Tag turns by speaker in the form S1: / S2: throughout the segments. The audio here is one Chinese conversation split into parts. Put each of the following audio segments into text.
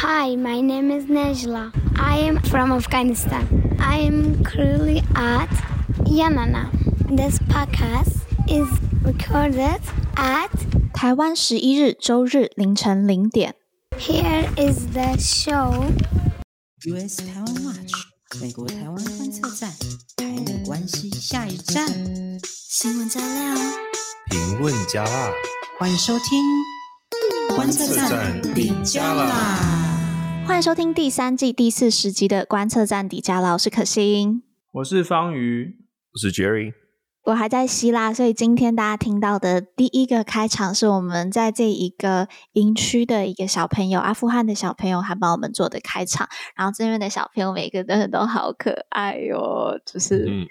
S1: Hi, my name is Najla. I am from Afghanistan. I am currently at Yanana. This podcast is recorded at
S2: 台湾十一日周日凌晨零点。
S1: Here is the show.
S3: US 台湾 Watch 美国台湾观测站，台美关系下一站。
S1: 新闻加料，
S4: 评论加辣，
S3: 欢迎收听观测站底加啦！
S2: 欢迎收听第三季第四十集的观测站底加啦！我是可心，
S5: 我是方瑜，
S4: 我是 Jerry。
S2: 我还在希腊，所以今天大家听到的第一个开场是我们在这一个营区的一个小朋友，阿富汗的小朋友，还帮我们做的开场。然后这边的小朋友每个真的都好可爱哟、哦，就是、嗯、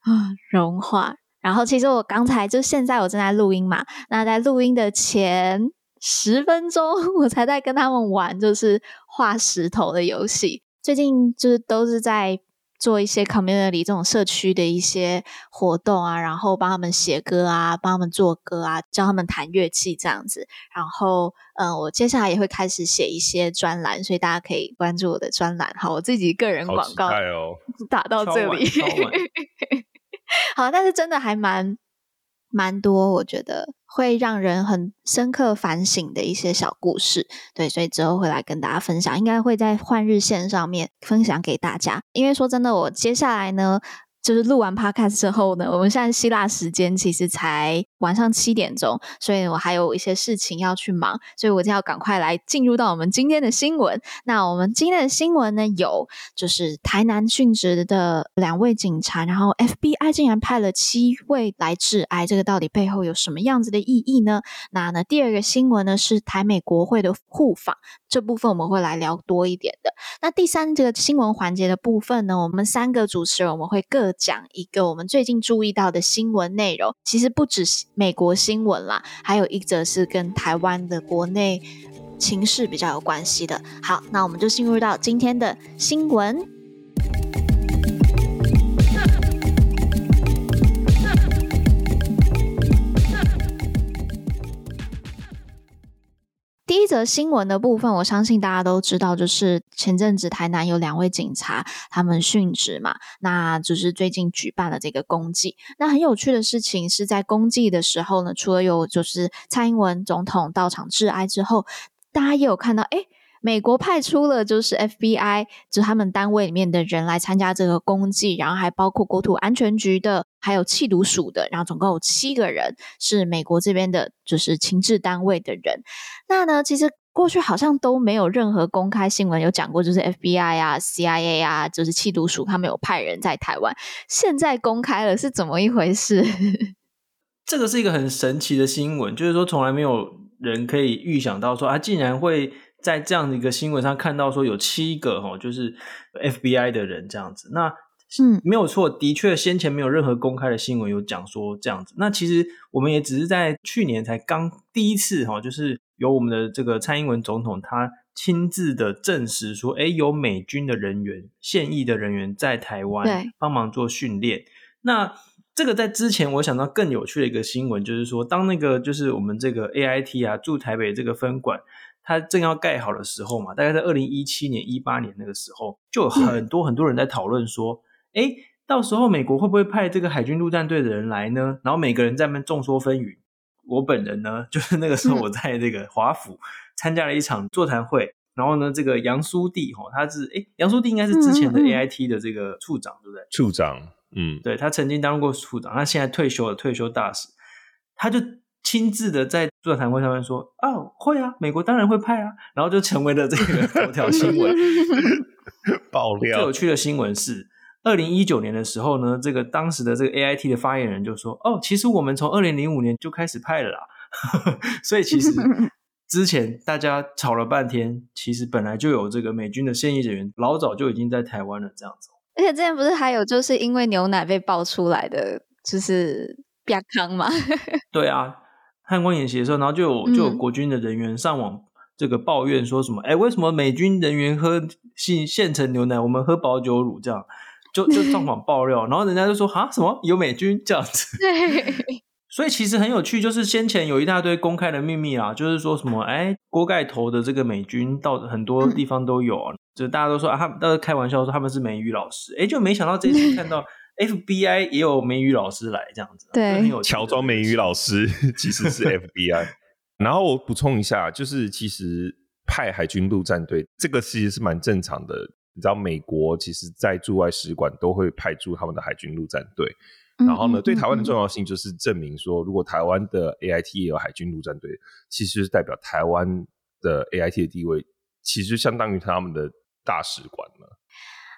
S2: 啊融化。然后其实我刚才就现在我正在录音嘛，那在录音的前十分钟，我才在跟他们玩，就是画石头的游戏。最近就是都是在。做一些 community 这种社区的一些活动啊，然后帮他们写歌啊，帮他们做歌啊，教他们弹乐器这样子。然后，嗯，我接下来也会开始写一些专栏，所以大家可以关注我的专栏。好，我自己个人广告
S4: 哦，
S2: 打到这里。好，但是真的还蛮蛮多，我觉得。会让人很深刻反省的一些小故事，对，所以之后会来跟大家分享，应该会在换日线上面分享给大家。因为说真的，我接下来呢。就是录完 podcast 之后呢，我们现在希腊时间其实才晚上七点钟，所以我还有一些事情要去忙，所以我就要赶快来进入到我们今天的新闻。那我们今天的新闻呢，有就是台南殉职的两位警察，然后 FBI 竟然派了七位来致哀，这个到底背后有什么样子的意义呢？那呢，第二个新闻呢是台美国会的互访，这部分我们会来聊多一点的。那第三这个新闻环节的部分呢，我们三个主持人我们会各。讲一个我们最近注意到的新闻内容，其实不只是美国新闻啦，还有一则是跟台湾的国内情势比较有关系的。好，那我们就进入到今天的新闻。第一则新闻的部分，我相信大家都知道，就是前阵子台南有两位警察他们殉职嘛，那就是最近举办了这个公祭。那很有趣的事情是在公祭的时候呢，除了有就是蔡英文总统到场致哀之后，大家也有看到，诶美国派出了就是 FBI，就他们单位里面的人来参加这个公祭，然后还包括国土安全局的，还有缉毒署的，然后总共有七个人是美国这边的，就是情治单位的人。那呢，其实过去好像都没有任何公开新闻有讲过，就是 FBI 啊、CIA 啊，就是缉毒署他们有派人在台湾，现在公开了，是怎么一回事？
S5: 这个是一个很神奇的新闻，就是说从来没有人可以预想到说，啊竟然会。在这样的一个新闻上看到说有七个哈，就是 FBI 的人这样子，那嗯没有错，的确先前没有任何公开的新闻有讲说这样子。那其实我们也只是在去年才刚第一次哈，就是由我们的这个蔡英文总统他亲自的证实说，哎有美军的人员现役的人员在台湾帮忙做训练。那这个在之前我想到更有趣的一个新闻，就是说当那个就是我们这个 AIT 啊驻台北这个分馆。它正要盖好的时候嘛，大概在二零一七年、一八年那个时候，就有很多很多人在讨论说，哎、嗯，到时候美国会不会派这个海军陆战队的人来呢？然后每个人在那边众说纷纭。我本人呢，就是那个时候我在这个华府参加了一场座谈会，嗯、然后呢，这个杨苏弟哈，他是哎，杨苏弟应该是之前的 AIT 的这个处长，对不对？
S4: 处长，嗯，
S5: 对，他曾经当过处长，他现在退休了，退休大使，他就。亲自的在座谈会上面说：“哦，会啊，美国当然会派啊。”然后就成为了这个头条新闻。
S4: 爆料。
S5: 最有趣的新闻是，二零一九年的时候呢，这个当时的这个 AIT 的发言人就说：“哦，其实我们从二零零五年就开始派了啦。”所以其实之前大家吵了半天，其实本来就有这个美军的现役人员，老早就已经在台湾了。这样子。
S2: 而且之前不是还有就是因为牛奶被爆出来的，就是亚康嘛？
S5: 对啊。汉光演习的时候，然后就有就有国军的人员上网这个抱怨说什么？哎、嗯，为什么美军人员喝现现成牛奶，我们喝保酒乳这样？就就 上网爆料，然后人家就说啊什么有美军这样子？所以其实很有趣，就是先前有一大堆公开的秘密啊，就是说什么，哎，锅盖头的这个美军到很多地方都有，嗯、就大家都说啊，他们都是开玩笑说他们是美语老师，哎，就没想到这次看到 FBI 也有美语老师来这样子，
S2: 对，
S4: 有乔装美语老师 其实是 FBI。然后我补充一下，就是其实派海军陆战队这个其实是蛮正常的，你知道美国其实在驻外使馆都会派驻他们的海军陆战队。然后呢，对台湾的重要性就是证明说，如果台湾的 AIT 也有海军陆战队，其实是代表台湾的 AIT 的地位，其实相当于他们的大使馆了。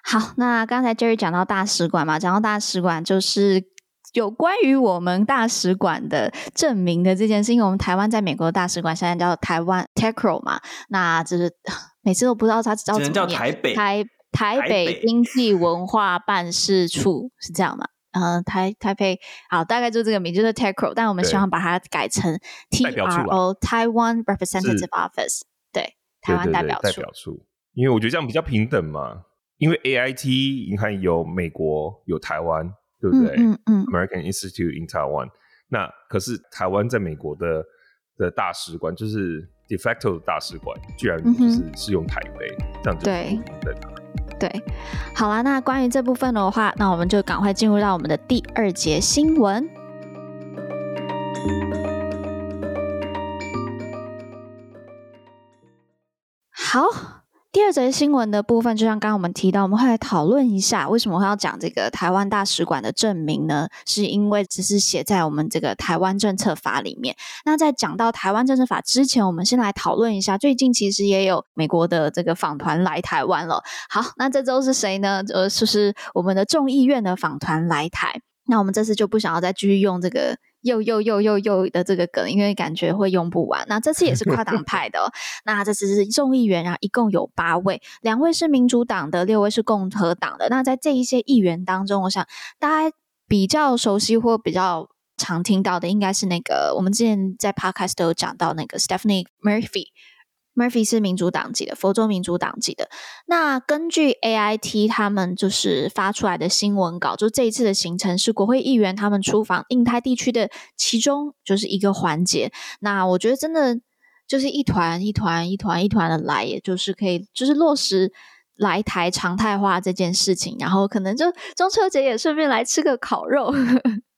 S2: 好，那刚才 Jerry 讲到大使馆嘛，讲到大使馆就是有关于我们大使馆的证明的这件事，因为我们台湾在美国的大使馆现在叫台湾 TECRO 嘛，那就是每次都不知道它叫怎么
S5: 叫台北
S2: 台台北经济文化办事处是这样吗？呃，台台北好，大概就这个名，就是 TECRO，但我们希望把它改成 TRO Taiwan Representative Office，对，台湾代表处。代表处，
S4: 因为我觉得这样比较平等嘛。因为 AIT 你看有美国有台湾，对不对？嗯嗯。嗯 American Institute in Taiwan，那可是台湾在美国的的大使馆，就是 de facto 的大使馆，居然就是是用台北，嗯、这样就对对。
S2: 对，好啦，那关于这部分的话，那我们就赶快进入到我们的第二节新闻。好。第二则新闻的部分，就像刚刚我们提到，我们会来讨论一下为什么会要讲这个台湾大使馆的证明呢？是因为只是写在我们这个台湾政策法里面。那在讲到台湾政策法之前，我们先来讨论一下，最近其实也有美国的这个访团来台湾了。好，那这周是谁呢？呃，就是我们的众议院的访团来台。那我们这次就不想要再继续用这个。又又又又又的这个梗，因为感觉会用不完。那这次也是跨党派的哦，那这次是众议员，然后一共有八位，两位是民主党的，六位是共和党的。那在这一些议员当中，我想大家比较熟悉或比较常听到的，应该是那个我们之前在 Podcast 都有讲到那个 Stephanie Murphy。Murphy 是民主党籍的，佛州民主党籍的。那根据 AIT 他们就是发出来的新闻稿，就这一次的行程是国会议员他们出访印太地区的其中就是一个环节。那我觉得真的就是一团一团一团一团的来，也就是可以就是落实来台常态化这件事情，然后可能就中秋节也顺便来吃个烤肉。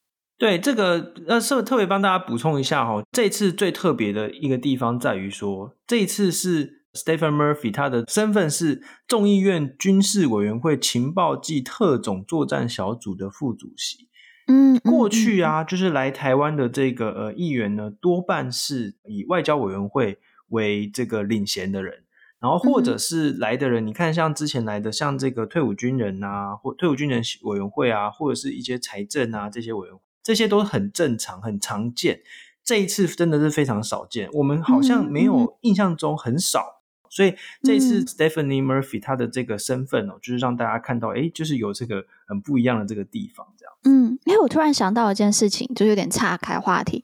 S5: 对这个，呃，是特别帮大家补充一下哈。这次最特别的一个地方在于说，这一次是 Stephen Murphy，他的身份是众议院军事委员会情报暨特种作战小组的副主席。嗯，过去啊，就是来台湾的这个呃议员呢，多半是以外交委员会为这个领衔的人，然后或者是来的人，你看像之前来的，像这个退伍军人啊，或退伍军人委员会啊，或者是一些财政啊这些委员会。这些都很正常、很常见，这一次真的是非常少见。我们好像没有印象中很少，所以这一次 Stephanie Murphy 她的这个身份哦，就是让大家看到，哎，就是有这个很不一样的这个地方，这样。
S2: 嗯，哎我突然想到一件事情，就有点岔开话题。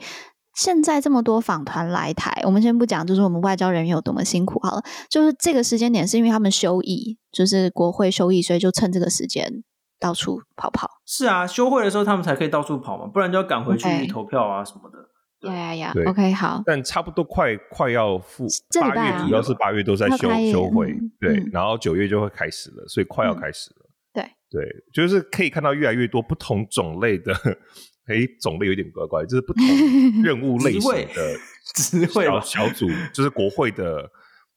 S2: 现在这么多访团来台，我们先不讲，就是我们外交人员有多么辛苦好了，就是这个时间点是因为他们休议，就是国会休议，所以就趁这个时间。到处跑跑
S5: 是啊，休会的时候他们才可以到处跑嘛，不然就要赶回去投票啊什么的。
S2: 对呀呀，OK 好。
S4: 但差不多快快要复八月，主要是八月都在休休会，对，然后九月就会开始了，所以快要开始了。
S2: 对
S4: 对，就是可以看到越来越多不同种类的，哎，种类有点怪怪，就是不同 任务类型的小小组，就是国会的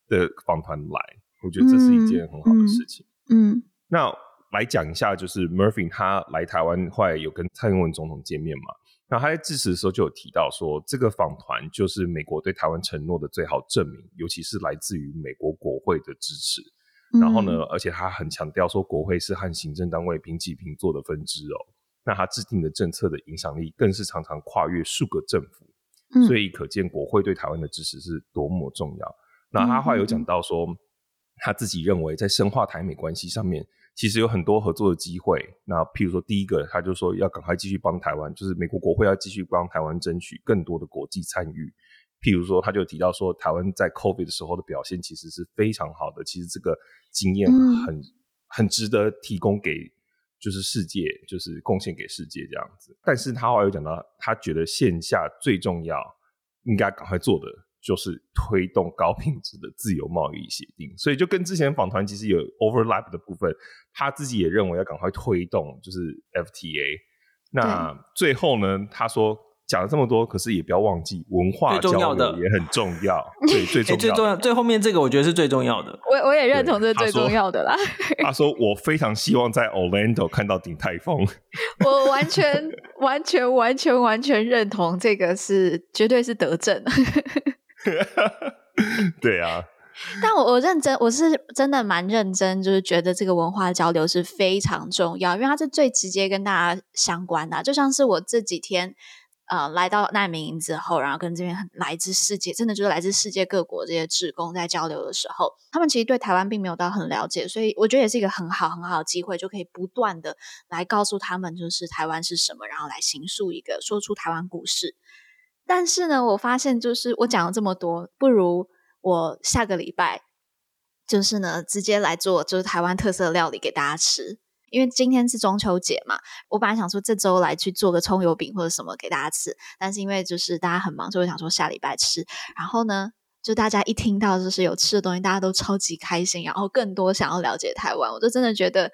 S4: 的访团来，我觉得这是一件很好的事情。嗯，那。来讲一下，就是 Murphy 他来台湾后来有跟蔡英文总统见面嘛？那他在致辞的时候就有提到说，这个访团就是美国对台湾承诺的最好证明，尤其是来自于美国国会的支持。然后呢，而且他很强调说，国会是和行政单位平起平坐的分支哦。那他制定的政策的影响力更是常常跨越数个政府，所以可见国会对台湾的支持是多么重要。那他后来有讲到说，他自己认为在深化台美关系上面。其实有很多合作的机会。那譬如说，第一个，他就说要赶快继续帮台湾，就是美国国会要继续帮台湾争取更多的国际参与。譬如说，他就提到说，台湾在 COVID 的时候的表现其实是非常好的。其实这个经验很、嗯、很值得提供给就是世界，就是贡献给世界这样子。但是他后来又讲到，他觉得线下最重要，应该赶快做的就是推动高品质的自由贸易协定。所以就跟之前访团其实有 overlap 的部分，他自己也认为要赶快推动，就是 FTA。那最后呢，他说。讲了这么多，可是也不要忘记文化交流也很重要。对，最重要、欸、最重要，
S5: 最后面这个我觉得是最重要的。
S2: 我我也认同这是最重要的啦。
S4: 他说：“我非常希望在 Orlando 看到鼎泰丰。”
S2: 我完全完全完全完全认同这个是绝对是德政。
S4: 对啊，
S2: 但我我认真，我是真的蛮认真，就是觉得这个文化交流是非常重要，因为它是最直接跟大家相关的。就像是我这几天。呃，来到难民营之后，然后跟这边来自世界，真的就是来自世界各国这些志工在交流的时候，他们其实对台湾并没有到很了解，所以我觉得也是一个很好很好的机会，就可以不断的来告诉他们，就是台湾是什么，然后来形塑一个说出台湾故事。但是呢，我发现就是我讲了这么多，不如我下个礼拜就是呢，直接来做就是台湾特色料理给大家吃。因为今天是中秋节嘛，我本来想说这周来去做个葱油饼或者什么给大家吃，但是因为就是大家很忙，所以想说下礼拜吃。然后呢，就大家一听到就是有吃的东西，大家都超级开心，然后更多想要了解台湾，我就真的觉得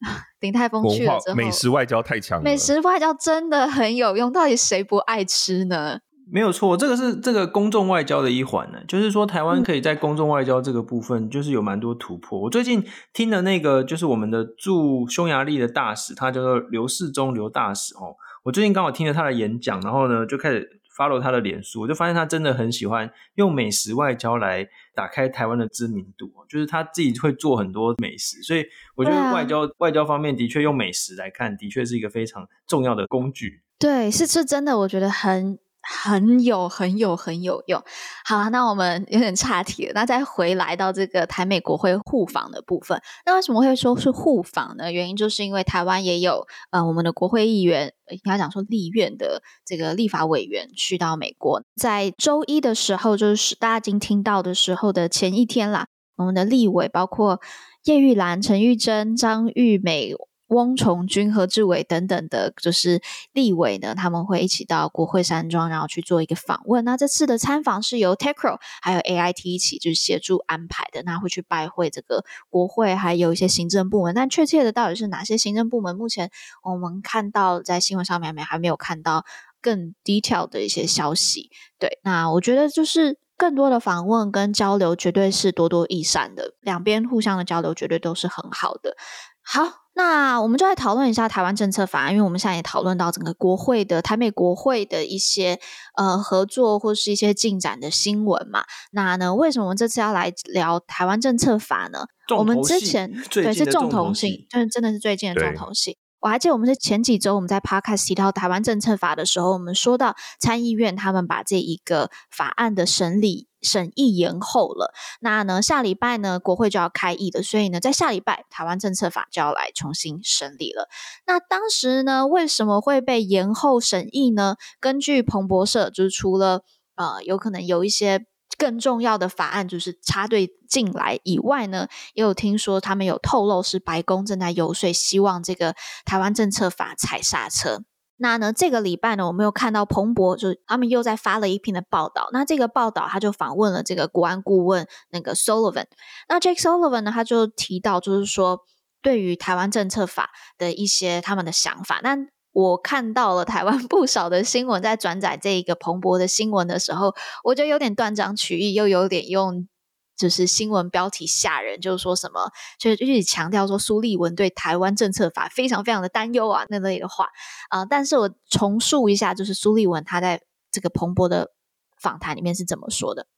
S2: 鼎泰丰去了之后，
S4: 美食外交太强了，
S2: 美食外交真的很有用，到底谁不爱吃呢？
S5: 没有错，这个是这个公众外交的一环呢。就是说，台湾可以在公众外交这个部分，就是有蛮多突破。嗯、我最近听的那个，就是我们的驻匈牙利的大使，他叫做刘世忠刘大使哦。我最近刚好听了他的演讲，然后呢，就开始 follow 他的脸书，我就发现他真的很喜欢用美食外交来打开台湾的知名度。就是他自己会做很多美食，所以我觉得外交、啊、外交方面的确用美食来看，的确是一个非常重要的工具。
S2: 对，是是真的，我觉得很。很有很有很有用。好，那我们有点岔题了。那再回来到这个台美国会互访的部分，那为什么会说是互访呢？原因就是因为台湾也有呃我们的国会议员，应该讲说立院的这个立法委员去到美国，在周一的时候，就是大家已经听到的时候的前一天啦，我们的立委包括叶玉兰、陈玉珍、张玉美。翁崇军、何志伟等等的，就是立委呢，他们会一起到国会山庄，然后去做一个访问。那这次的参访是由 TECRO 还有 AIT 一起就是协助安排的。那会去拜会这个国会，还有一些行政部门。但确切的到底是哪些行政部门？目前我们看到在新闻上面还没还没有看到更 detail 的一些消息。对，那我觉得就是更多的访问跟交流绝对是多多益善的，两边互相的交流绝对都是很好的。好。那我们就来讨论一下台湾政策法案，因为我们现在也讨论到整个国会的台美国会的一些呃合作或是一些进展的新闻嘛。那呢，为什么我们这次要来聊台湾政策法呢？我们之前对是重头戏，就是真的是最近的重头戏。我还记得我们在前几周我们在 Podcast 提到台湾政策法的时候，我们说到参议院他们把这一个法案的审理。审议延后了，那呢，下礼拜呢，国会就要开议了，所以呢，在下礼拜台湾政策法就要来重新审理了。那当时呢，为什么会被延后审议呢？根据彭博社，就是除了呃，有可能有一些更重要的法案就是插队进来以外呢，也有听说他们有透露是白宫正在游说，希望这个台湾政策法踩刹车。那呢，这个礼拜呢，我们又看到彭博，就他们又在发了一篇的报道。那这个报道，他就访问了这个国安顾问那个 Sullivan。那 Jake Sullivan 呢，他就提到，就是说对于台湾政策法的一些他们的想法。那我看到了台湾 不少的新闻在转载这一个彭博的新闻的时候，我觉得有点断章取义，又有点用。就是新闻标题吓人，就是说什么，就是一直强调说苏立文对台湾政策法非常非常的担忧啊那类的话啊、但是我重述一下，就是苏立文他在这个彭博的访谈里面是怎么说的。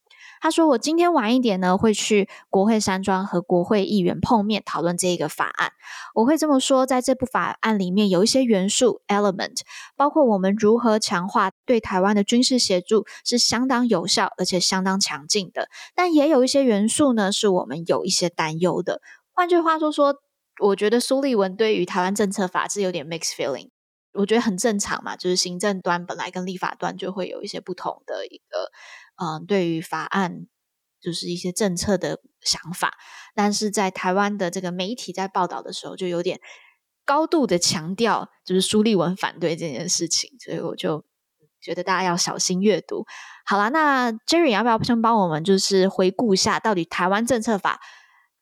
S2: 他说：“我今天晚一点呢，会去国会山庄和国会议员碰面，讨论这一个法案。我会这么说，在这部法案里面有一些元素 （element），包括我们如何强化对台湾的军事协助，是相当有效而且相当强劲的。但也有一些元素呢，是我们有一些担忧的。换句话说说，我觉得苏立文对于台湾政策法制有点 mixed feeling。我觉得很正常嘛，就是行政端本来跟立法端就会有一些不同的一个。”嗯，对于法案就是一些政策的想法，但是在台湾的这个媒体在报道的时候，就有点高度的强调，就是苏立文反对这件事情，所以我就觉得大家要小心阅读。好啦，那 Jerry 要不要先帮我们就是回顾一下，到底台湾政策法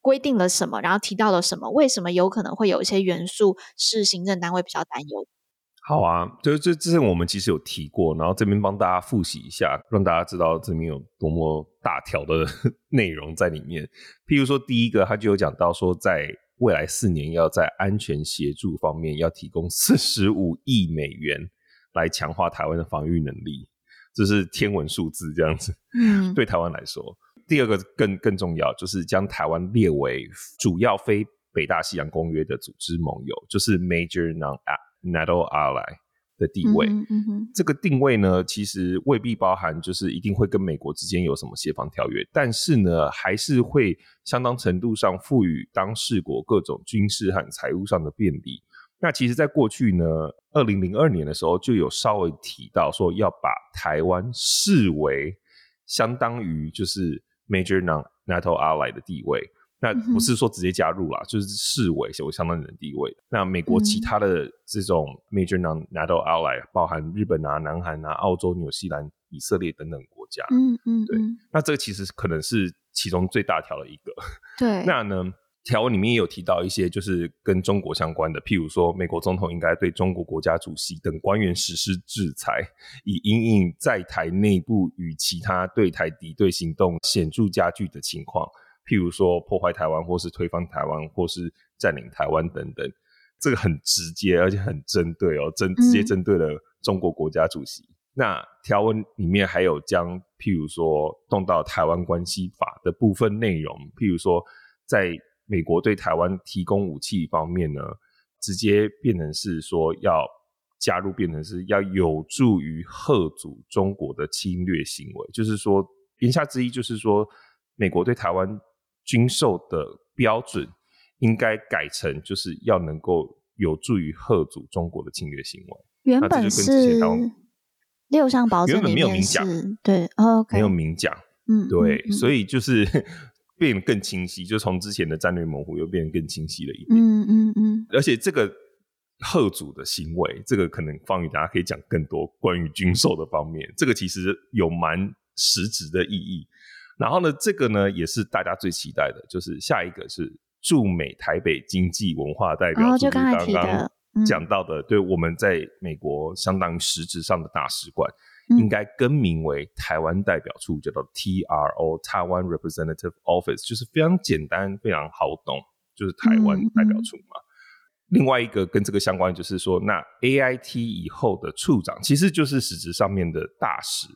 S2: 规定了什么，然后提到了什么？为什么有可能会有一些元素是行政单位比较担忧？
S4: 好啊，就是这之前我们其实有提过，然后这边帮大家复习一下，让大家知道这边有多么大条的 内容在里面。譬如说，第一个他就有讲到说，在未来四年要在安全协助方面要提供四十五亿美元来强化台湾的防御能力，这是天文数字这样子。嗯，对台湾来说，第二个更更重要，就是将台湾列为主要非北大西洋公约的组织盟友，就是 Major Non NATO ally 的地位，嗯嗯嗯，这个定位呢，其实未必包含就是一定会跟美国之间有什么协防条约，但是呢，还是会相当程度上赋予当事国各种军事和财务上的便利。那其实，在过去呢，二零零二年的时候，就有稍微提到说要把台湾视为相当于就是 major non-NATO ally 的地位。那不是说直接加入啦，嗯、就是视为有相当的地位。那美国其他的这种 major non-NATO ally，包含日本啊、南韩啊、澳洲、纽西兰、以色列等等国家。嗯嗯，对。那这个其实可能是其中最大条的一个。
S2: 对。
S4: 那呢，条文里面也有提到一些就是跟中国相关的，譬如说，美国总统应该对中国国家主席等官员实施制裁，以因应在台内部与其他对台敌对行动显著加剧的情况。譬如说破坏台湾，或是推翻台湾，或是占领台湾等等，这个很直接，而且很针对哦，针直接针对了中国国家主席。嗯、那条文里面还有将譬如说动到台湾关系法的部分内容，譬如说在美国对台湾提供武器方面呢，直接变成是说要加入，变成是要有助于遏阻中国的侵略行为，就是说言下之意就是说美国对台湾。军售的标准应该改成，就是要能够有助于遏阻中国的侵略行为。
S2: 原本是六项保证原本没有明讲，对，OK，
S4: 没有明讲，嗯，对，嗯、所以就是 变得更清晰，就从之前的战略模糊又变得更清晰了一点，嗯嗯嗯。而且这个贺主的行为，这个可能方宇大家可以讲更多关于军售的方面，这个其实有蛮实质的意义。然后呢，这个呢也是大家最期待的，就是下一个是驻美台北经济文化代表处，哦、就刚刚讲到的，嗯、对，我们在美国相当于实质上的大使馆，嗯、应该更名为台湾代表处，叫做 TRO Taiwan Representative Office，就是非常简单、非常好懂，就是台湾代表处嘛。嗯嗯、另外一个跟这个相关，就是说，那 AIT 以后的处长，其实就是实质上面的大使。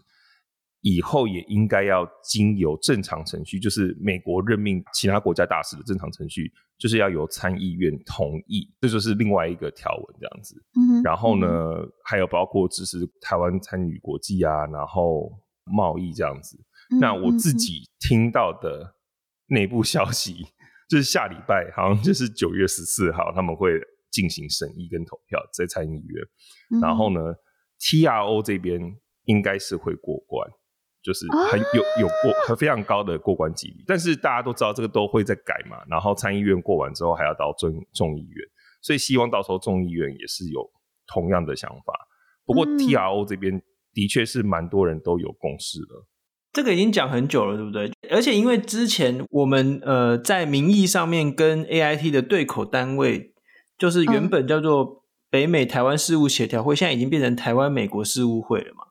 S4: 以后也应该要经由正常程序，就是美国任命其他国家大使的正常程序，就是要由参议院同意，这就是另外一个条文这样子。嗯，然后呢，嗯、还有包括支持台湾参与国际啊，然后贸易这样子。嗯、那我自己听到的内部消息，就是下礼拜好像就是九月十四号，他们会进行审议跟投票在参议院。嗯、然后呢，TRO 这边应该是会过关。就是很有有过很非常高的过关几率，但是大家都知道这个都会在改嘛，然后参议院过完之后还要到众众议院，所以希望到时候众议院也是有同样的想法。不过 TRO 这边的确是蛮多人都有共识了，
S5: 这个已经讲很久了，对不对？而且因为之前我们呃在名义上面跟 AIT 的对口单位，就是原本叫做北美台湾事务协调会，现在已经变成台湾美国事务会了嘛。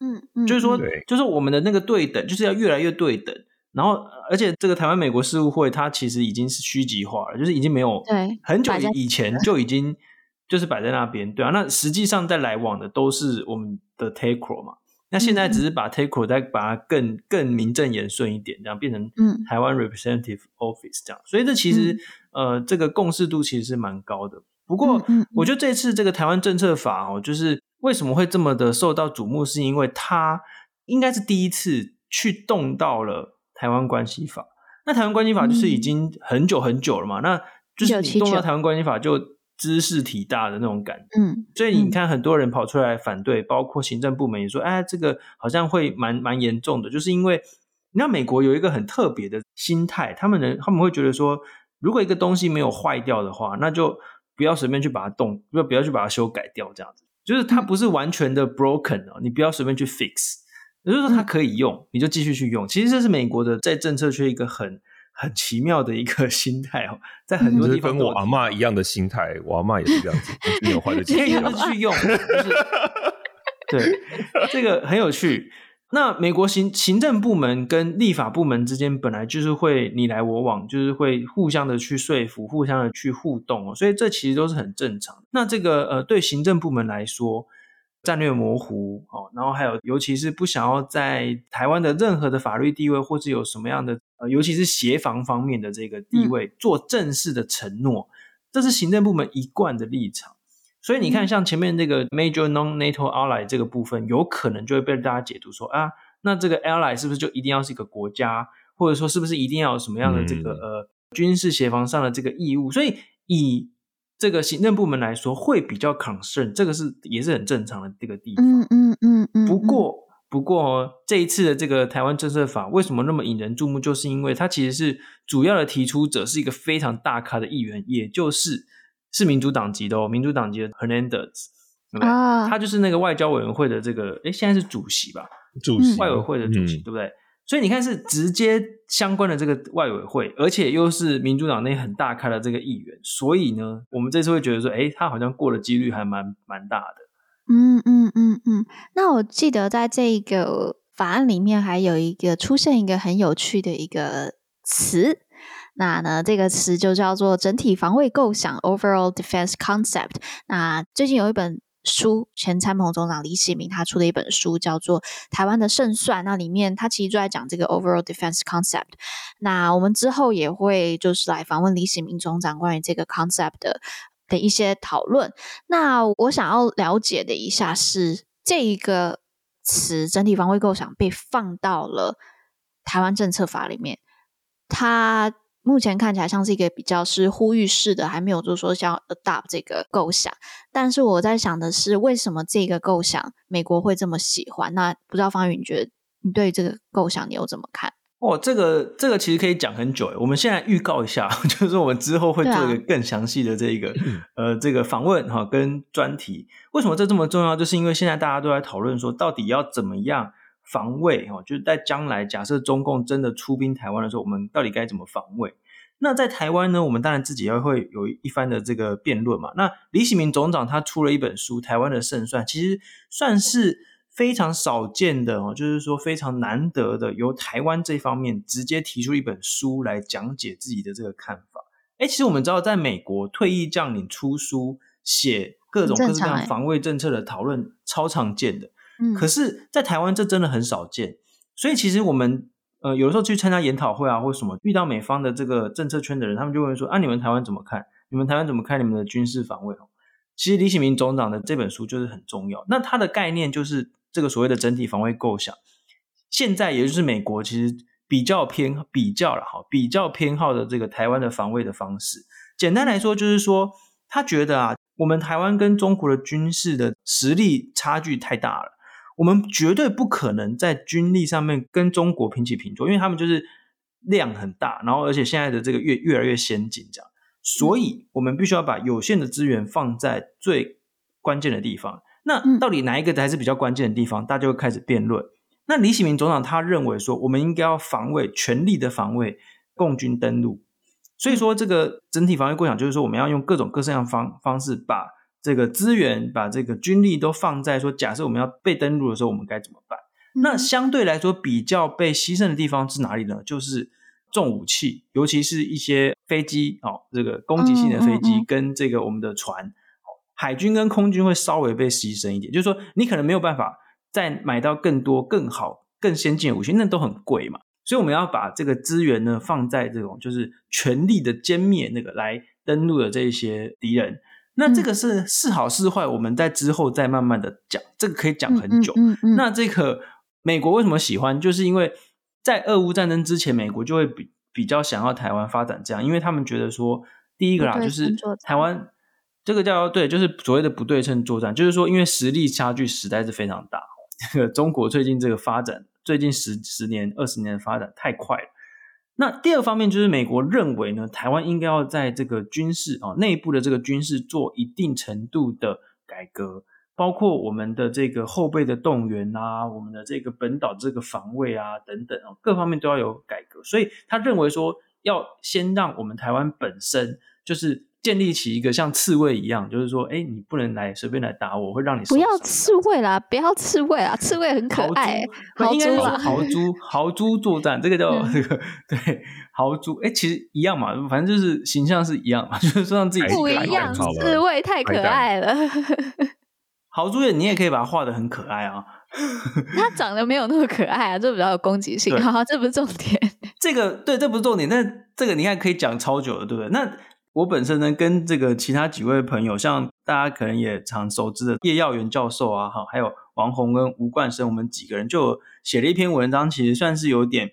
S5: 嗯，嗯，就是说，对就是我们的那个对等，就是要越来越对等。然后，而且这个台湾美国事务会，它其实已经是虚极化了，就是已经没有，对，很久以前就已经就是摆在那边，对啊。那实际上在来往的都是我们的 TACRO 嘛。那现在只是把 TACRO 再把它更更名正言顺一点，这样变成嗯台湾 Representative Office 这样。所以这其实、嗯、呃，这个共识度其实是蛮高的。不过，我觉得这次这个台湾政策法哦，就是。为什么会这么的受到瞩目？是因为他应该是第一次去动到了台湾关系法。那台湾关系法就是已经很久很久了嘛，嗯、那就是你动到台湾关系法就知识体大的那种感觉。嗯，所以你看很多人跑出来反对，包括行政部门也说，哎，这个好像会蛮蛮严重的，就是因为你看美国有一个很特别的心态，他们人他们会觉得说，如果一个东西没有坏掉的话，那就不要随便去把它动，不要不要去把它修改掉，这样子，就是它不是完全的 broken 哦，你不要随便去 fix，也就是说它可以用，你就继续去用。其实这是美国的在政策缺一个很很奇妙的一个心态哦，在很多地方
S4: 跟我阿嬷一样的心态，我阿嬷也是这样子，没有坏的经验，
S5: 就是去用，就是对这个很有趣。那美国行行政部门跟立法部门之间本来就是会你来我往，就是会互相的去说服，互相的去互动哦，所以这其实都是很正常。那这个呃，对行政部门来说，战略模糊哦，然后还有尤其是不想要在台湾的任何的法律地位，或是有什么样的呃，尤其是协防方面的这个地位，做正式的承诺，这是行政部门一贯的立场。所以你看，像前面这个 major non-NATO ally 这个部分，有可能就会被大家解读说啊，那这个 ally 是不是就一定要是一个国家，或者说是不是一定要有什么样的这个、嗯、呃军事协防上的这个义务？所以以这个行政部门来说，会比较 concern，这个是也是很正常的这个地方。
S2: 嗯嗯嗯嗯。不
S5: 过不过这一次的这个台湾政策法为什么那么引人注目？就是因为它其实是主要的提出者是一个非常大咖的议员，也就是。是民主党籍的哦，民主党籍的 Hernandez，对不对？啊，他就是那个外交委员会的这个，诶，现在是主席吧？
S4: 主席，
S5: 外委会的主席，嗯、对不对？所以你看，是直接相关的这个外委会，而且又是民主党内很大咖的这个议员，所以呢，我们这次会觉得说，诶，他好像过的几率还蛮蛮大的。
S2: 嗯嗯嗯嗯。那我记得在这个法案里面，还有一个出现一个很有趣的一个词。那呢，这个词就叫做整体防卫构想 （Overall Defense Concept）。那最近有一本书，前参谋总长李喜明他出的一本书，叫做《台湾的胜算》。那里面他其实就在讲这个 Overall Defense Concept。那我们之后也会就是来访问李喜明总长关于这个 concept 的的一些讨论。那我想要了解的一下是，这一个词“整体防卫构想”被放到了台湾政策法里面，它。目前看起来像是一个比较是呼吁式的，还没有就是说想要 adopt 这个构想。但是我在想的是，为什么这个构想美国会这么喜欢？那不知道方宇，你觉得你对这个构想你又怎么看？
S5: 哦，这个这个其实可以讲很久。我们现在预告一下，就是我们之后会做一个更详细的这个、啊、呃这个访问哈跟专题。为什么这这么重要？就是因为现在大家都在讨论说，到底要怎么样。防卫哦，就是在将来假设中共真的出兵台湾的时候，我们到底该怎么防卫？那在台湾呢，我们当然自己要会有一番的这个辩论嘛。那李喜明总长他出了一本书《台湾的胜算》，其实算是非常少见的哦，就是说非常难得的由台湾这方面直接提出一本书来讲解自己的这个看法。哎，其实我们知道，在美国退役将领出书写各种各样防卫政策的讨论，超常见的。可是，在台湾这真的很少见，所以其实我们呃有的时候去参加研讨会啊，或什么，遇到美方的这个政策圈的人，他们就会说啊，你们台湾怎么看？你们台湾怎么看你们的军事防卫？哦，其实李启明总长的这本书就是很重要。那他的概念就是这个所谓的整体防卫构想，现在也就是美国其实比较偏比较了哈，比较偏好的这个台湾的防卫的方式。简单来说，就是说他觉得啊，我们台湾跟中国的军事的实力差距太大了。我们绝对不可能在军力上面跟中国平起平坐，因为他们就是量很大，然后而且现在的这个越越来越先进，这样，所以我们必须要把有限的资源放在最关键的地方。那到底哪一个才是比较关键的地方？大家就会开始辩论。那李喜明总长他认为说，我们应该要防卫，全力的防卫共军登陆。所以说，这个整体防卫构想就是说，我们要用各种各式样方方式把。这个资源把这个军力都放在说，假设我们要被登陆的时候，我们该怎么办？嗯、那相对来说比较被牺牲的地方是哪里呢？就是重武器，尤其是一些飞机哦，这个攻击性的飞机跟这个我们的船，海军跟空军会稍微被牺牲一点。就是说，你可能没有办法再买到更多、更好、更先进的武器，那都很贵嘛。所以我们要把这个资源呢放在这种就是全力的歼灭那个来登陆的这一些敌人。那这个是是好是坏，我们在之后再慢慢的讲，这个可以讲很久。那这个美国为什么喜欢？就是因为在俄乌战争之前，美国就会比比较想要台湾发展这样，因为他们觉得说，第一个啦，就是台湾这个叫对，就是所谓的不对称作战，就是说因为实力差距实在是非常大。这 个中国最近这个发展，最近十十年、二十年的发展太快了。那第二方面就是美国认为呢，台湾应该要在这个军事啊内部的这个军事做一定程度的改革，包括我们的这个后备的动员啊，我们的这个本岛这个防卫啊等等啊，各方面都要有改革。所以他认为说，要先让我们台湾本身就是。建立起一个像刺猬一样，就是说，哎，你不能来随便来打我，会让你
S2: 不要刺猬啦，不要刺猬啊，刺猬很可爱，
S5: 豪猪啊，豪猪，豪猪作战，这个叫这个 对，豪猪，哎，其实一样嘛，反正就是形象是一样嘛，就是说让自己
S2: 不一样，刺猬太可爱了，
S5: 豪猪也你也可以把它画的很可爱啊，
S2: 它长得没有那么可爱啊，这比较有攻击性，好，这不是重点，
S5: 这个对，这不是重点，但这个你看可以讲超久的，对不对？那。我本身呢，跟这个其他几位朋友，像大家可能也常熟知的叶耀元教授啊，哈，还有王宏跟吴冠生，我们几个人就写了一篇文章，其实算是有点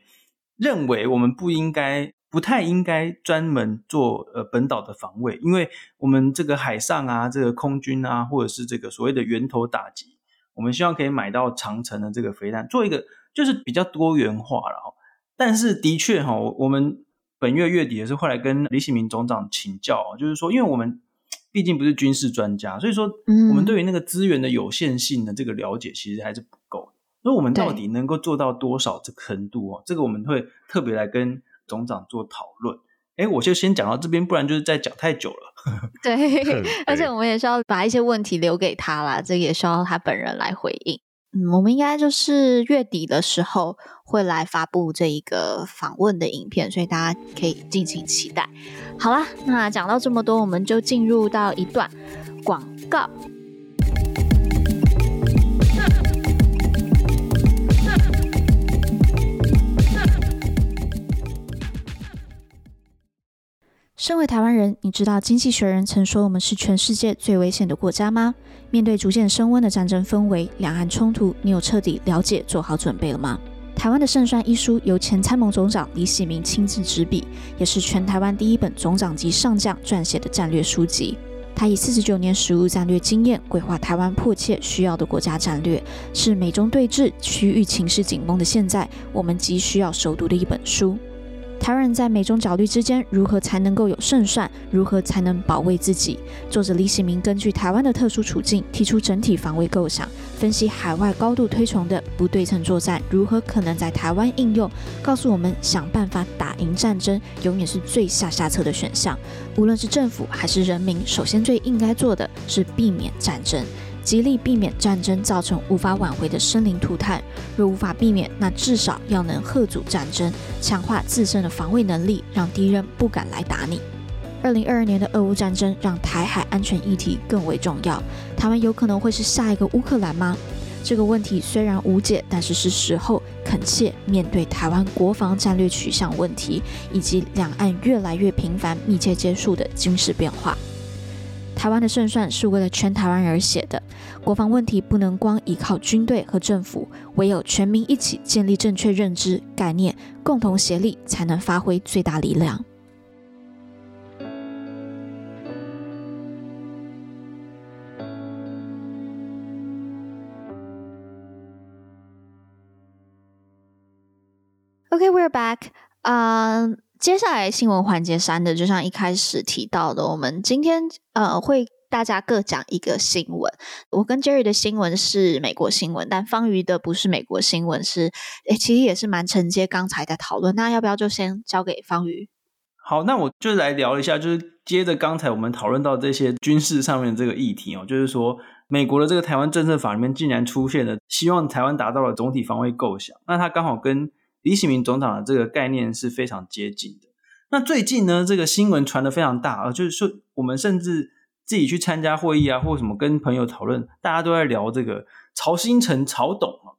S5: 认为我们不应该、不太应该专门做呃本岛的防卫，因为我们这个海上啊，这个空军啊，或者是这个所谓的源头打击，我们希望可以买到长城的这个飞弹，做一个就是比较多元化了哈。但是的确哈，我们。本月月底也是后来跟李喜明总长请教，就是说，因为我们毕竟不是军事专家，所以说我们对于那个资源的有限性的这个了解其实还是不够。那我们到底能够做到多少这个程度哦？这个我们会特别来跟总长做讨论。哎，我就先讲到这边，不然就是再讲太久了。
S2: 对，而且我们也需要把一些问题留给他啦，这个也需要他本人来回应。嗯，我们应该就是月底的时候会来发布这一个访问的影片，所以大家可以敬请期待。好啦，那讲到这么多，我们就进入到一段广告。身为台湾人，你知道经济学人曾说我们是全世界最危险的国家吗？面对逐渐升温的战争氛围、两岸冲突，你有彻底了解、做好准备了吗？台湾的胜算一书由前参谋总长李喜明亲自执笔，也是全台湾第一本总长级上将撰写的战略书籍。他以四十九年实务战略经验，规划台湾迫切需要的国家战略，是美中对峙、区域情势紧绷的现在，我们急需要熟读的一本书。台湾人在美中角力之间，如何才能够有胜算？如何才能保卫自己？作者李喜明根据台湾的特殊处境，提出整体防卫构想，分析海外高度推崇的不对称作战如何可能在台湾应用，告诉我们想办法打赢战争，永远是最下下策的选项。无论是政府还是人民，首先最应该做的是避免战争。极力避免战争造成无法挽回的生灵涂炭。若无法避免，那至少要能吓阻战争，强化自身的防卫能力，让敌人不敢来打你。二零二二年的俄乌战争让台海安全议题更为重要。台湾有可能会是下一个乌克兰吗？这个问题虽然无解，但是是时候恳切面对台湾国防战略取向问题，以及两岸越来越频繁、密切接触的军事变化。台湾的胜算是为了全台湾而写的，国防问题不能光依靠军队和政府，唯有全民一起建立正确认知概念，共同协力，才能发挥最大力量。OK，we're back. Um. 接下来新闻环节三的，就像一开始提到的，我们今天呃会大家各讲一个新闻。我跟 Jerry 的新闻是美国新闻，但方瑜的不是美国新闻，是诶其实也是蛮承接刚才的讨论。那要不要就先交给方瑜？
S5: 好，那我就来聊一下，就是接着刚才我们讨论到这些军事上面的这个议题哦，就是说美国的这个台湾政策法里面竟然出现了希望台湾达到了总体防卫构想，那它刚好跟李喜明总长的这个概念是非常接近的。那最近呢，这个新闻传的非常大啊，就是说我们甚至自己去参加会议啊，或什么跟朋友讨论，大家都在聊这个曹新成曹董啊，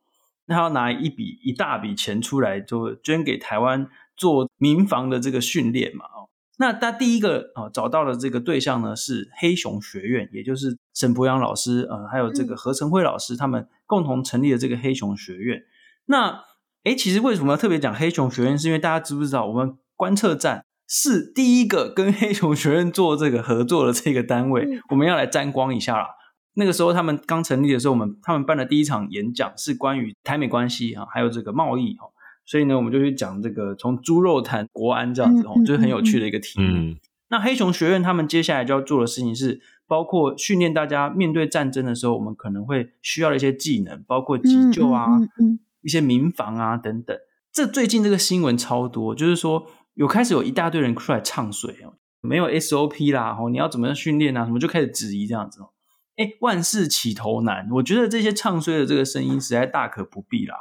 S5: 那他要拿一笔一大笔钱出来，就捐给台湾做民防的这个训练嘛。哦，那他第一个啊找到的这个对象呢是黑熊学院，也就是沈博阳老师呃，还有这个何成辉老师他们共同成立的这个黑熊学院。那诶，其实为什么要特别讲黑熊学院？是因为大家知不知道，我们观测站是第一个跟黑熊学院做这个合作的这个单位。嗯、我们要来沾光一下啦。那个时候他们刚成立的时候，我们他们办的第一场演讲是关于台美关系啊，还有这个贸易哈。所以呢，我们就去讲这个从猪肉谈国安这样子哦，就是很有趣的一个题目。
S4: 嗯，
S5: 那黑熊学院他们接下来就要做的事情是，包括训练大家面对战争的时候，我们可能会需要的一些技能，包括急救啊、
S2: 嗯嗯嗯、
S5: 一些民房啊等等。这最近这个新闻超多，就是说有开始有一大堆人出来唱衰哦，没有 SOP 啦，哦，你要怎么样训练啊，什么就开始质疑这样子哦。哎，万事起头难，我觉得这些唱衰的这个声音实在大可不必啦，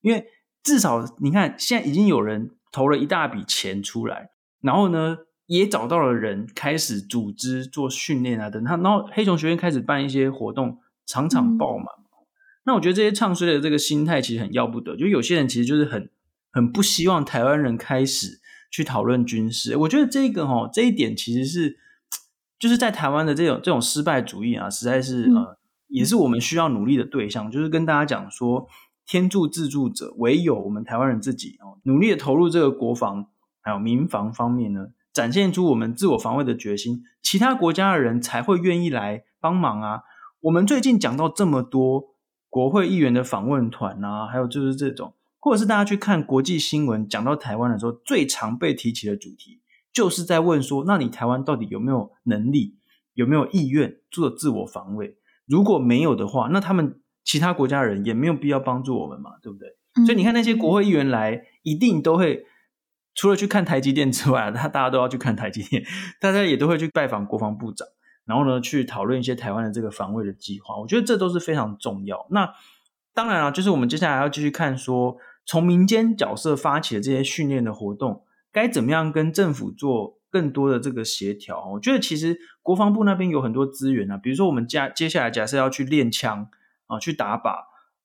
S5: 因为至少你看，现在已经有人投了一大笔钱出来，然后呢，也找到了人开始组织做训练啊等他，然后黑熊学院开始办一些活动，场场爆满。嗯、那我觉得这些唱衰的这个心态其实很要不得，就有些人其实就是很很不希望台湾人开始去讨论军事。我觉得这个哈，这一点其实是。就是在台湾的这种这种失败主义啊，实在是呃，也是我们需要努力的对象。就是跟大家讲说，天助自助者，唯有我们台湾人自己哦，努力的投入这个国防还有民防方面呢，展现出我们自我防卫的决心，其他国家的人才会愿意来帮忙啊。我们最近讲到这么多国会议员的访问团啊，还有就是这种，或者是大家去看国际新闻，讲到台湾的时候，最常被提起的主题。就是在问说，那你台湾到底有没有能力，有没有意愿做自我防卫？如果没有的话，那他们其他国家人也没有必要帮助我们嘛，对不对？嗯、所以你看那些国会议员来，一定都会除了去看台积电之外，他大家都要去看台积电，大家也都会去拜访国防部长，然后呢，去讨论一些台湾的这个防卫的计划。我觉得这都是非常重要。那当然了，就是我们接下来要继续看说，从民间角色发起的这些训练的活动。该怎么样跟政府做更多的这个协调？我觉得其实国防部那边有很多资源啊，比如说我们接下来假设要去练枪啊，去打靶，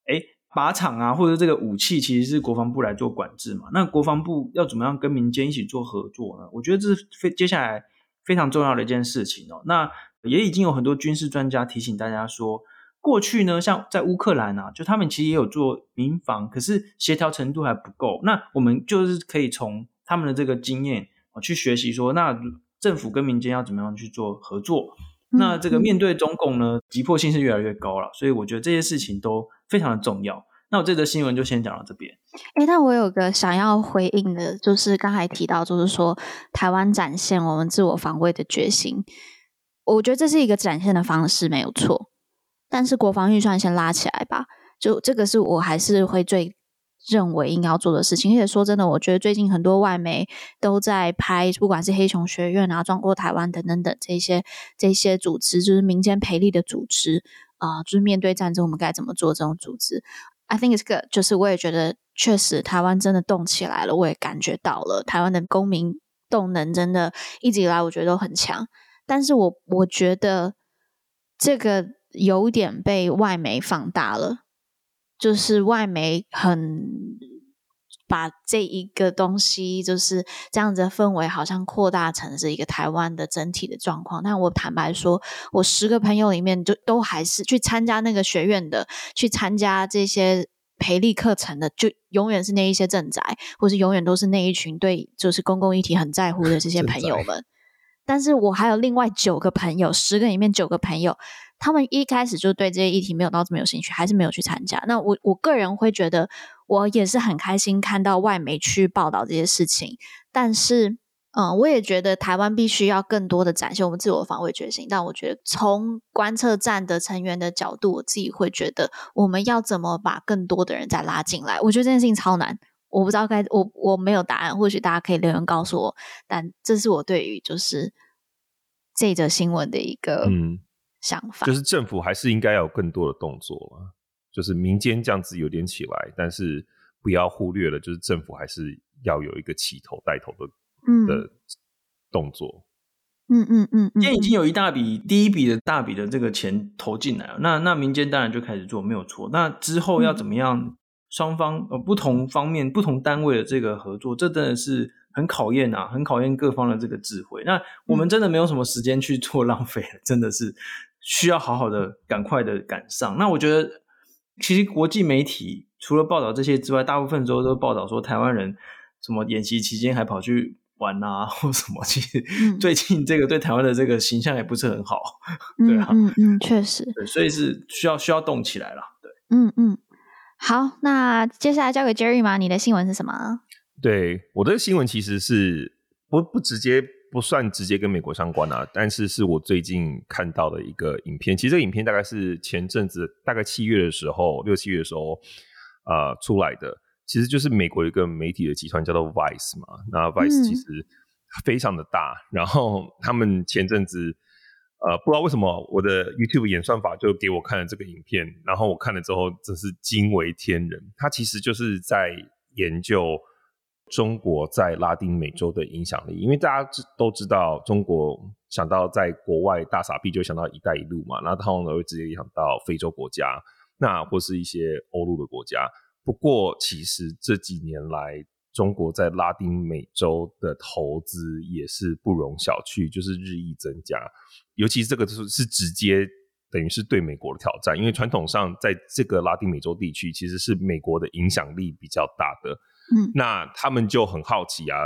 S5: 哎，靶场啊，或者这个武器其实是国防部来做管制嘛。那国防部要怎么样跟民间一起做合作呢？我觉得这是非接下来非常重要的一件事情哦。那也已经有很多军事专家提醒大家说，过去呢，像在乌克兰啊，就他们其实也有做民防，可是协调程度还不够。那我们就是可以从他们的这个经验，我去学习说，那政府跟民间要怎么样去做合作？嗯、那这个面对中共呢，急迫性是越来越高了，所以我觉得这些事情都非常的重要。那我这则新闻就先讲到这边。
S2: 哎，那我有个想要回应的，就是刚才提到，就是说台湾展现我们自我防卫的决心，我觉得这是一个展现的方式，没有错。但是国防预算先拉起来吧，就这个是我还是会最。认为应该要做的事情，而且说真的，我觉得最近很多外媒都在拍，不管是黑熊学院啊、壮阔台湾等等等这些这些组织，就是民间赔力的组织啊、就是面对战争我们该怎么做这种组织。I think it's good，就是我也觉得确实台湾真的动起来了，我也感觉到了台湾的公民动能真的一直以来我觉得都很强，但是我我觉得这个有点被外媒放大了。就是外媒很把这一个东西，就是这样子的氛围，好像扩大成是一个台湾的整体的状况。但我坦白说，我十个朋友里面，就都还是去参加那个学院的，去参加这些培力课程的，就永远是那一些正宅，或是永远都是那一群对就是公共议题很在乎的这些朋友们。但是我还有另外九个朋友，十个里面九个朋友。他们一开始就对这些议题没有到这么有兴趣，还是没有去参加。那我我个人会觉得，我也是很开心看到外媒去报道这些事情。但是，嗯，我也觉得台湾必须要更多的展现我们自我防卫决心。但我觉得，从观测站的成员的角度，我自己会觉得，我们要怎么把更多的人再拉进来？我觉得这件事情超难，我不知道该我我没有答案，或许大家可以留言告诉我。但这是我对于就是这则新闻的一个嗯。想法
S4: 就是政府还是应该要有更多的动作嘛，就是民间这样子有点起来，但是不要忽略了，就是政府还是要有一个起头带头的嗯的动作。
S2: 嗯嗯嗯，
S5: 现在已经有一大笔第一笔的大笔的这个钱投进来了，那那民间当然就开始做，没有错。那之后要怎么样？双方呃不同方面不同单位的这个合作，这真的是很考验啊，很考验各方的这个智慧。那我们真的没有什么时间去做 浪费了，真的是。需要好好的、赶快的赶上。那我觉得，其实国际媒体除了报道这些之外，大部分时候都报道说台湾人什么演习期间还跑去玩啊，或什么。其实最近这个对台湾的这个形象也不是很好，
S2: 嗯、
S5: 对啊，
S2: 嗯嗯，确实，
S5: 对，所以是需要需要动起来了，对，
S2: 嗯嗯。好，那接下来交给 Jerry 吗？你的新闻是什么？
S4: 对，我的新闻其实是不不直接不算直接跟美国相关啊，但是是我最近看到的一个影片。其实这个影片大概是前阵子大概七月的时候，六七月的时候呃出来的。其实就是美国一个媒体的集团叫做 Vice 嘛，那 Vice 其实非常的大，嗯、然后他们前阵子呃不知道为什么我的 YouTube 演算法就给我看了这个影片，然后我看了之后真是惊为天人。它其实就是在研究中国在拉丁美洲的影响力，因为大家都知道中国想到在国外大傻逼就想到一带一路嘛，然后他们会直接影响到非洲国家，那或是一些欧陆的国家。不过，其实这几年来，中国在拉丁美洲的投资也是不容小觑，就是日益增加。尤其是这个是是直接等于是对美国的挑战，因为传统上在这个拉丁美洲地区，其实是美国的影响力比较大的。嗯，那他们就很好奇啊，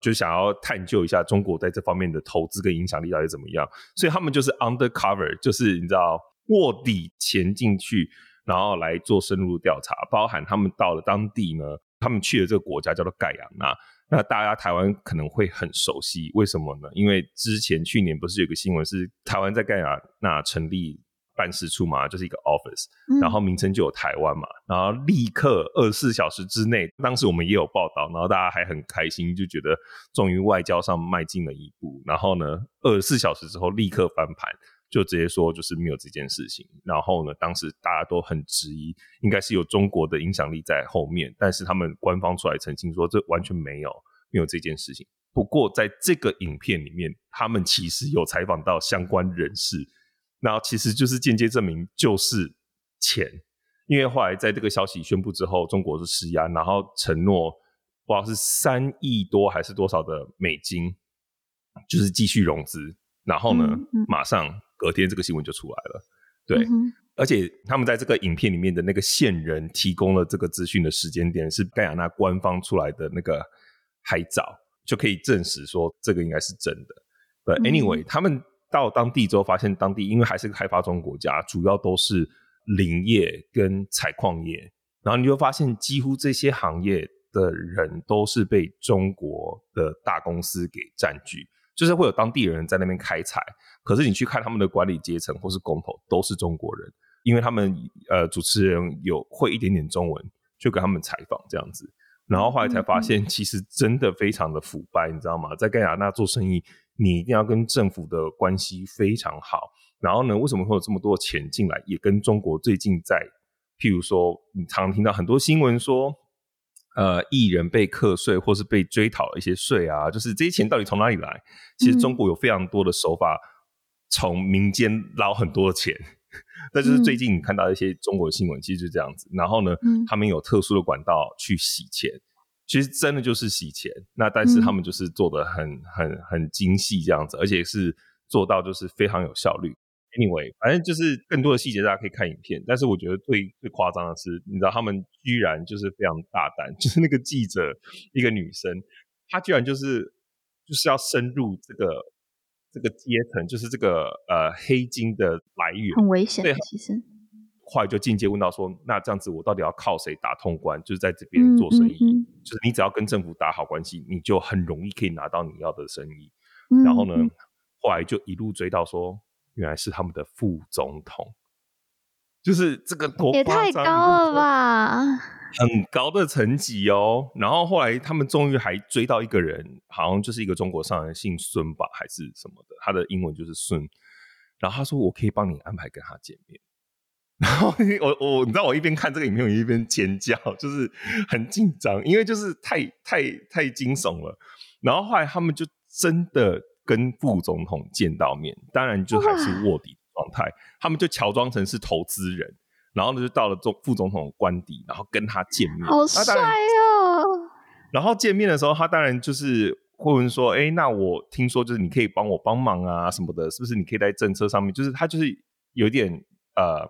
S4: 就想要探究一下中国在这方面的投资跟影响力到底怎么样。所以他们就是 undercover，就是你知道卧底潜进去。然后来做深入调查，包含他们到了当地呢，他们去的这个国家叫做盖亚那。那大家台湾可能会很熟悉，为什么呢？因为之前去年不是有个新闻是台湾在盖亚那成立办事处嘛，就是一个 office，然后名称就有台湾嘛，然后立刻二十四小时之内，当时我们也有报道，然后大家还很开心，就觉得终于外交上迈进了一步。然后呢，二十四小时之后立刻翻盘。就直接说就是没有这件事情，然后呢，当时大家都很质疑，应该是有中国的影响力在后面，但是他们官方出来澄清说这完全没有，没有这件事情。不过在这个影片里面，他们其实有采访到相关人士，然后其实就是间接证明就是钱，因为后来在这个消息宣布之后，中国是施压，然后承诺不知道是三亿多还是多少的美金，就是继续融资，然后呢，嗯嗯、马上。隔天这个新闻就出来了，对，嗯、而且他们在这个影片里面的那个线人提供了这个资讯的时间点是盖亚那官方出来的那个海藻，就可以证实说这个应该是真的。对，anyway，、嗯、他们到当地之后发现，当地因为还是个开发中国家，主要都是林业跟采矿业，然后你就发现几乎这些行业的人都是被中国的大公司给占据。就是会有当地人在那边开采，可是你去看他们的管理阶层或是工头都是中国人，因为他们呃主持人有会一点点中文，就给他们采访这样子，然后后来才发现其实真的非常的腐败，你知道吗？在盖亚那做生意，你一定要跟政府的关系非常好，然后呢，为什么会有这么多钱进来？也跟中国最近在，譬如说，你常常听到很多新闻说。呃，艺人被课税或是被追讨一些税啊，就是这些钱到底从哪里来？其实中国有非常多的手法，从民间捞很多的钱。那、嗯、就是最近你看到一些中国的新闻，其实就是这样子。然后呢，嗯、他们有特殊的管道去洗钱，其实真的就是洗钱。那但是他们就是做的很很很精细这样子，而且是做到就是非常有效率。Anyway，反正就是更多的细节大家可以看影片，但是我觉得最最夸张的是，你知道他们居然就是非常大胆，就是那个记者一个女生，她居然就是就是要深入这个这个阶层，就是这个呃黑金的来源，
S2: 很危险。对，其实
S4: 后来就进阶问到说，那这样子我到底要靠谁打通关？就是在这边做生意，嗯嗯嗯、就是你只要跟政府打好关系，你就很容易可以拿到你要的生意。嗯、然后呢，后来就一路追到说。原来是他们的副总统，就是这个多
S2: 也太高了吧，
S4: 很高的层级哦。然后后来他们终于还追到一个人，好像就是一个中国商人，姓孙吧，还是什么的，他的英文就是孙。然后他说：“我可以帮你安排跟他见面。”然后我我你知道，我一边看这个影片，我一边尖叫，就是很紧张，因为就是太太太惊悚了。然后后来他们就真的。跟副总统见到面，当然就还是卧底状态。他们就乔装成是投资人，然后呢就到了总副总统官邸，然后跟他见面。
S2: 好帅哦！
S4: 然后见面的时候，他当然就是会问说：“哎、欸，那我听说就是你可以帮我帮忙啊什么的，是不是？你可以在政策上面，就是他就是有点呃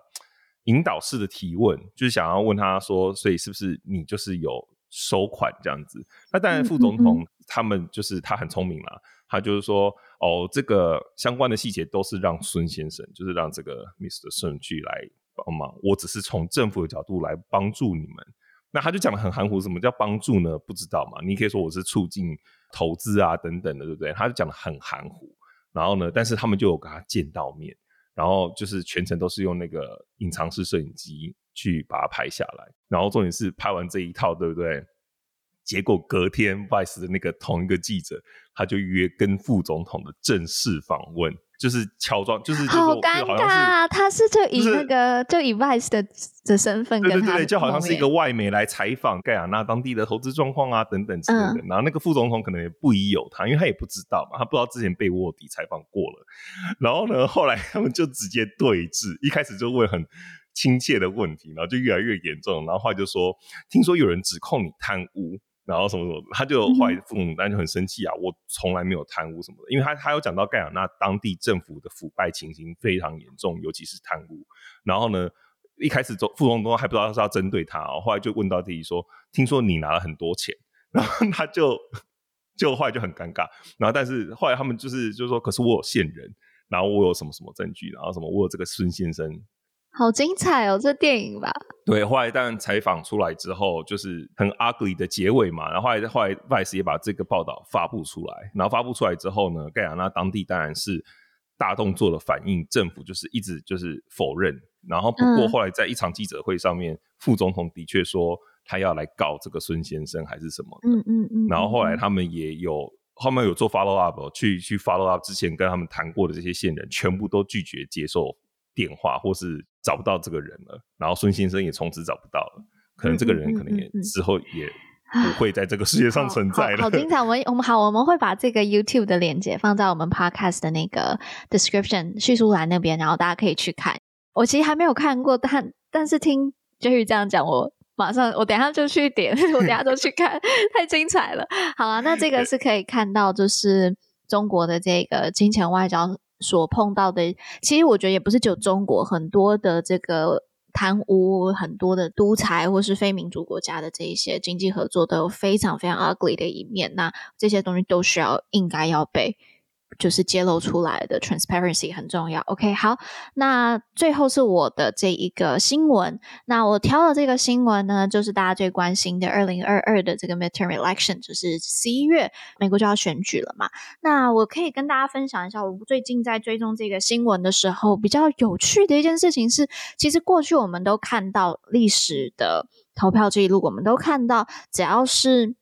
S4: 引导式的提问，就是想要问他说，所以是不是你就是有收款这样子？那当然，副总统、他们就是他很聪明啦。”他就是说，哦，这个相关的细节都是让孙先生，就是让这个 Mr. 孙去来帮忙，我只是从政府的角度来帮助你们。那他就讲得很含糊，什么叫帮助呢？不知道嘛？你可以说我是促进投资啊，等等的，对不对？他就讲得很含糊。然后呢，但是他们就有跟他见到面，然后就是全程都是用那个隐藏式摄影机去把它拍下来。然后重点是拍完这一套，对不对？结果隔天，Vice 的那个同一个记者，他就约跟副总统的正式访问。就是乔装，就是
S2: 好尴尬。他是就以那个就以 Vice 的的身份，
S4: 对对对，就好像是一个外媒来采访盖亚那当地的投资状况啊等等之类的。然后那个副总统可能也不疑有他，因为他也不知道嘛，他不知道之前被卧底采访过了。然后呢，后来他们就直接对峙，一开始就问很亲切的问题，然后就越来越严重。然后后来就说，听说有人指控你贪污。然后什么什么，他就怀疑父母，但就很生气啊！我从来没有贪污什么的，因为他他有讲到盖亚那当地政府的腐败情形非常严重，尤其是贪污。然后呢，一开始副总统还不知道是要针对他，后来就问到弟弟说：“听说你拿了很多钱。”然后他就就后来就很尴尬。然后但是后来他们就是就是说，可是我有线人，然后我有什么什么证据，然后什么我有这个孙先生。
S2: 好精彩哦，这电影吧？
S4: 对，后来当然采访出来之后，就是很 ugly 的结尾嘛。然后后来后来 Vice 也把这个报道发布出来，然后发布出来之后呢，盖亚那当地当然是大动作的反应，政府就是一直就是否认。然后不过后来在一场记者会上面，嗯、副总统的确说他要来告这个孙先生还是什么。嗯嗯嗯，嗯。然后后来他们也有后面有做 follow up，去去 follow up 之前跟他们谈过的这些线人，全部都拒绝接受电话或是。找不到这个人了，然后孙先生也从此找不到了，可能这个人可能也之后也不会在这个世界上存在了。
S2: 好，好，好精彩！我们我们好，我们会把这个 YouTube 的链接放在我们 Podcast 的那个 description 叙述栏那边，然后大家可以去看。我其实还没有看过，但但是听 Jerry 这样讲，我马上我等一下就去点，我等一下就去看，太精彩了。好啊，那这个是可以看到，就是中国的这个金钱外交。所碰到的，其实我觉得也不是只有中国，很多的这个贪污，很多的独裁或是非民主国家的这一些经济合作都有非常非常 ugly 的一面。那这些东西都需要应该要被。就是揭露出来的 transparency 很重要。OK，好，那最后是我的这一个新闻。那我挑的这个新闻呢，就是大家最关心的二零二二的这个 midterm election，就是十一月美国就要选举了嘛。那我可以跟大家分享一下，我最近在追踪这个新闻的时候，比较有趣的一件事情是，其实过去我们都看到历史的投票记录，我们都看到只要是。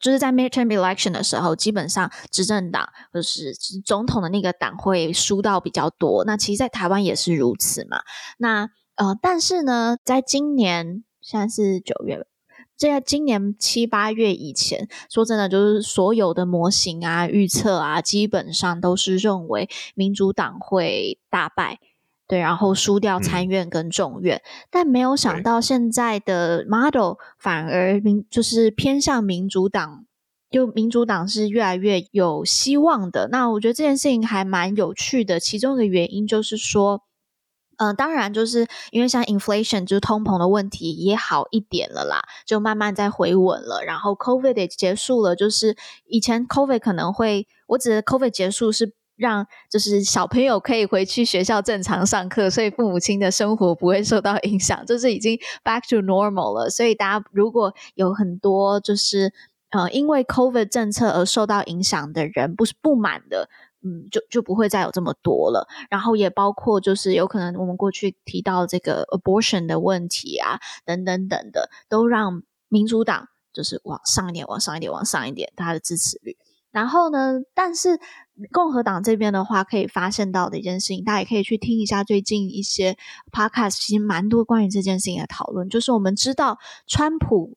S2: 就是在 midterm election 的时候，基本上执政党就是总统的那个党会输到比较多。那其实，在台湾也是如此嘛。那呃，但是呢，在今年现在是九月，这在今年七八月以前，说真的，就是所有的模型啊、预测啊，基本上都是认为民主党会大败。对，然后输掉参院跟众院，嗯，但没有想到现在的 model 反而民就是偏向民主党，就民主党是越来越有希望的。那我觉得这件事情还蛮有趣的，其中一个原因就是说，嗯、呃，当然就是因为像 inflation 就是通膨的问题也好一点了啦，就慢慢在回稳了。然后 COVID 也结束了，就是以前 COVID 可能会，我指的 COVID 结束是。让就是小朋友可以回去学校正常上课，所以父母亲的生活不会受到影响，就是已经 back to normal 了。所以大家如果有很多就是呃因为 COVID 政策而受到影响的人，不是不满的，嗯，就就不会再有这么多了。然后也包括就是有可能我们过去提到这个 abortion 的问题啊，等等等的，都让民主党就是往上一点，往上一点，往上一点，他的支持率。然后呢，但是共和党这边的话，可以发现到的一件事情，大家也可以去听一下最近一些 podcast，其实蛮多关于这件事情的讨论。就是我们知道，川普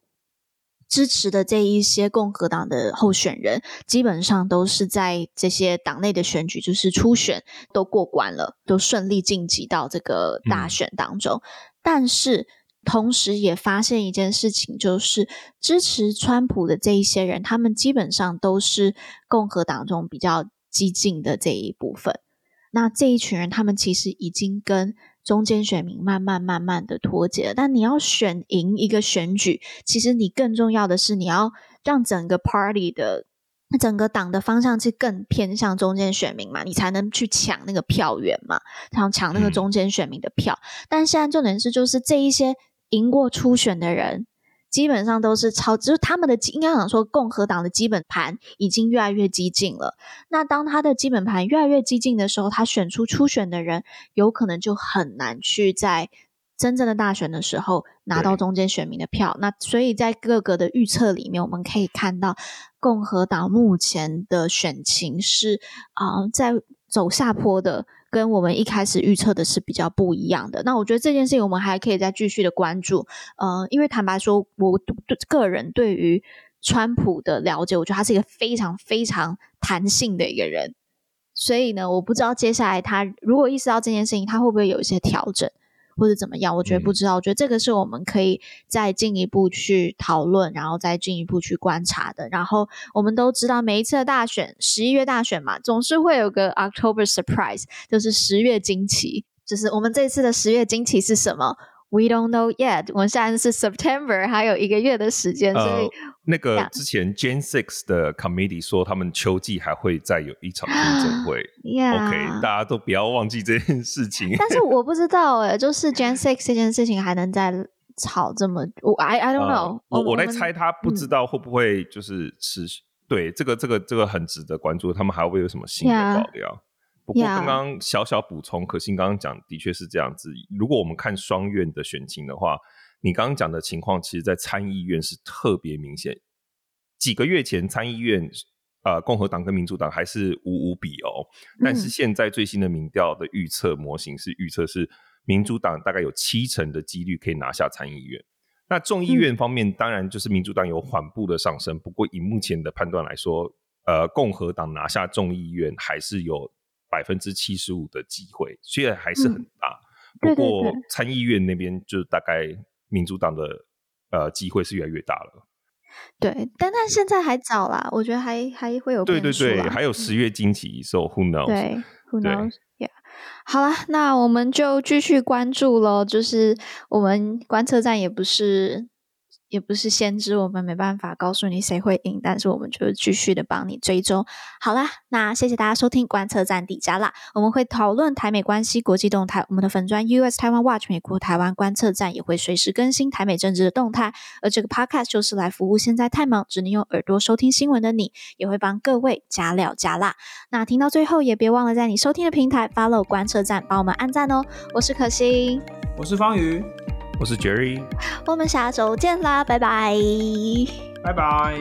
S2: 支持的这一些共和党的候选人，基本上都是在这些党内的选举，就是初选都过关了，都顺利晋级到这个大选当中。嗯、但是同时也发现一件事情，就是支持川普的这一些人，他们基本上都是共和党中比较激进的这一部分。那这一群人，他们其实已经跟中间选民慢慢慢慢的脱节了。但你要选赢一个选举，其实你更重要的是你要让整个 party 的整个党的方向是更偏向中间选民嘛，你才能去抢那个票源嘛，然后抢那个中间选民的票。嗯、但现在重点是，就是这一些赢过初选的人，基本上都是超，就是他们的应该讲说，共和党的基本盘已经越来越激进了。那当他的基本盘越来越激进的时候，他选出初选的人，有可能就很难去在真正的大选的时候拿到中间选民的票。那所以在各个的预测里面，我们可以看到。共和党目前的选情是啊、呃，在走下坡的，跟我们一开始预测的是比较不一样的。那我觉得这件事情我们还可以再继续的关注。呃，因为坦白说，我个人对于川普的了解，我觉得他是一个非常非常弹性的一个人。所以呢，我不知道接下来他如果意识到这件事情，他会不会有一些调整。或者怎么样？我觉得不知道。嗯、我觉得这个是我们可以再进一步去讨论，然后再进一步去观察的。然后我们都知道，每一次的大选，十一月大选嘛，总是会有个 October surprise，就是十月惊奇。就是我们这次的十月惊奇是什么？We don't know yet。我们现在是 September，还有一个月的时间，所以、呃、
S4: 那个之前 Jan Six 的 Committee 说，他们秋季还会再有一场听证会。
S2: yeah.
S4: OK，大家都不要忘记这件事情。
S2: 但是我不知道哎，就是 Jan Six 这件事情还能再吵这么？我 I I don't know、
S4: 呃。我我在猜，他不知道会不会就是持续、嗯。对，这个这个这个很值得关注。他们还会有什么新的爆料？Yeah. 不过刚刚小小补充，可心刚刚讲的确是这样子。如果我们看双院的选情的话，你刚刚讲的情况，其实在参议院是特别明显。几个月前参议院，呃，共和党跟民主党还是五五比哦，但是现在最新的民调的预测模型是预测是民主党大概有七成的几率可以拿下参议院。那众议院方面，当然就是民主党有缓步的上升，不过以目前的判断来说，呃，共和党拿下众议院还是有。百分之七十五的机会，虽然还是很大，嗯、不过参议院那边就大概民主党的呃机会是越来越大了。
S2: 对，但但现在还早啦，我觉得还还会有。对对对，
S4: 还有十月惊奇，so who knows？
S2: 对，who knows？Yeah，好啦，那我们就继续关注喽。就是我们观测站也不是。也不是先知，我们没办法告诉你谁会赢，但是我们就继续的帮你追踪。好啦，那谢谢大家收听观测站底加辣，我们会讨论台美关系、国际动态。我们的粉专 US Taiwan Watch 美国台湾观测站也会随时更新台美政治的动态。而这个 Podcast 就是来服务现在太忙只能用耳朵收听新闻的你，也会帮各位加料加辣。那听到最后也别忘了在你收听的平台 Follow 观测站，帮我们按赞哦。我是可心，
S5: 我是方宇。
S4: 我是 Jerry，
S2: 我们下周见啦，拜拜，
S5: 拜拜。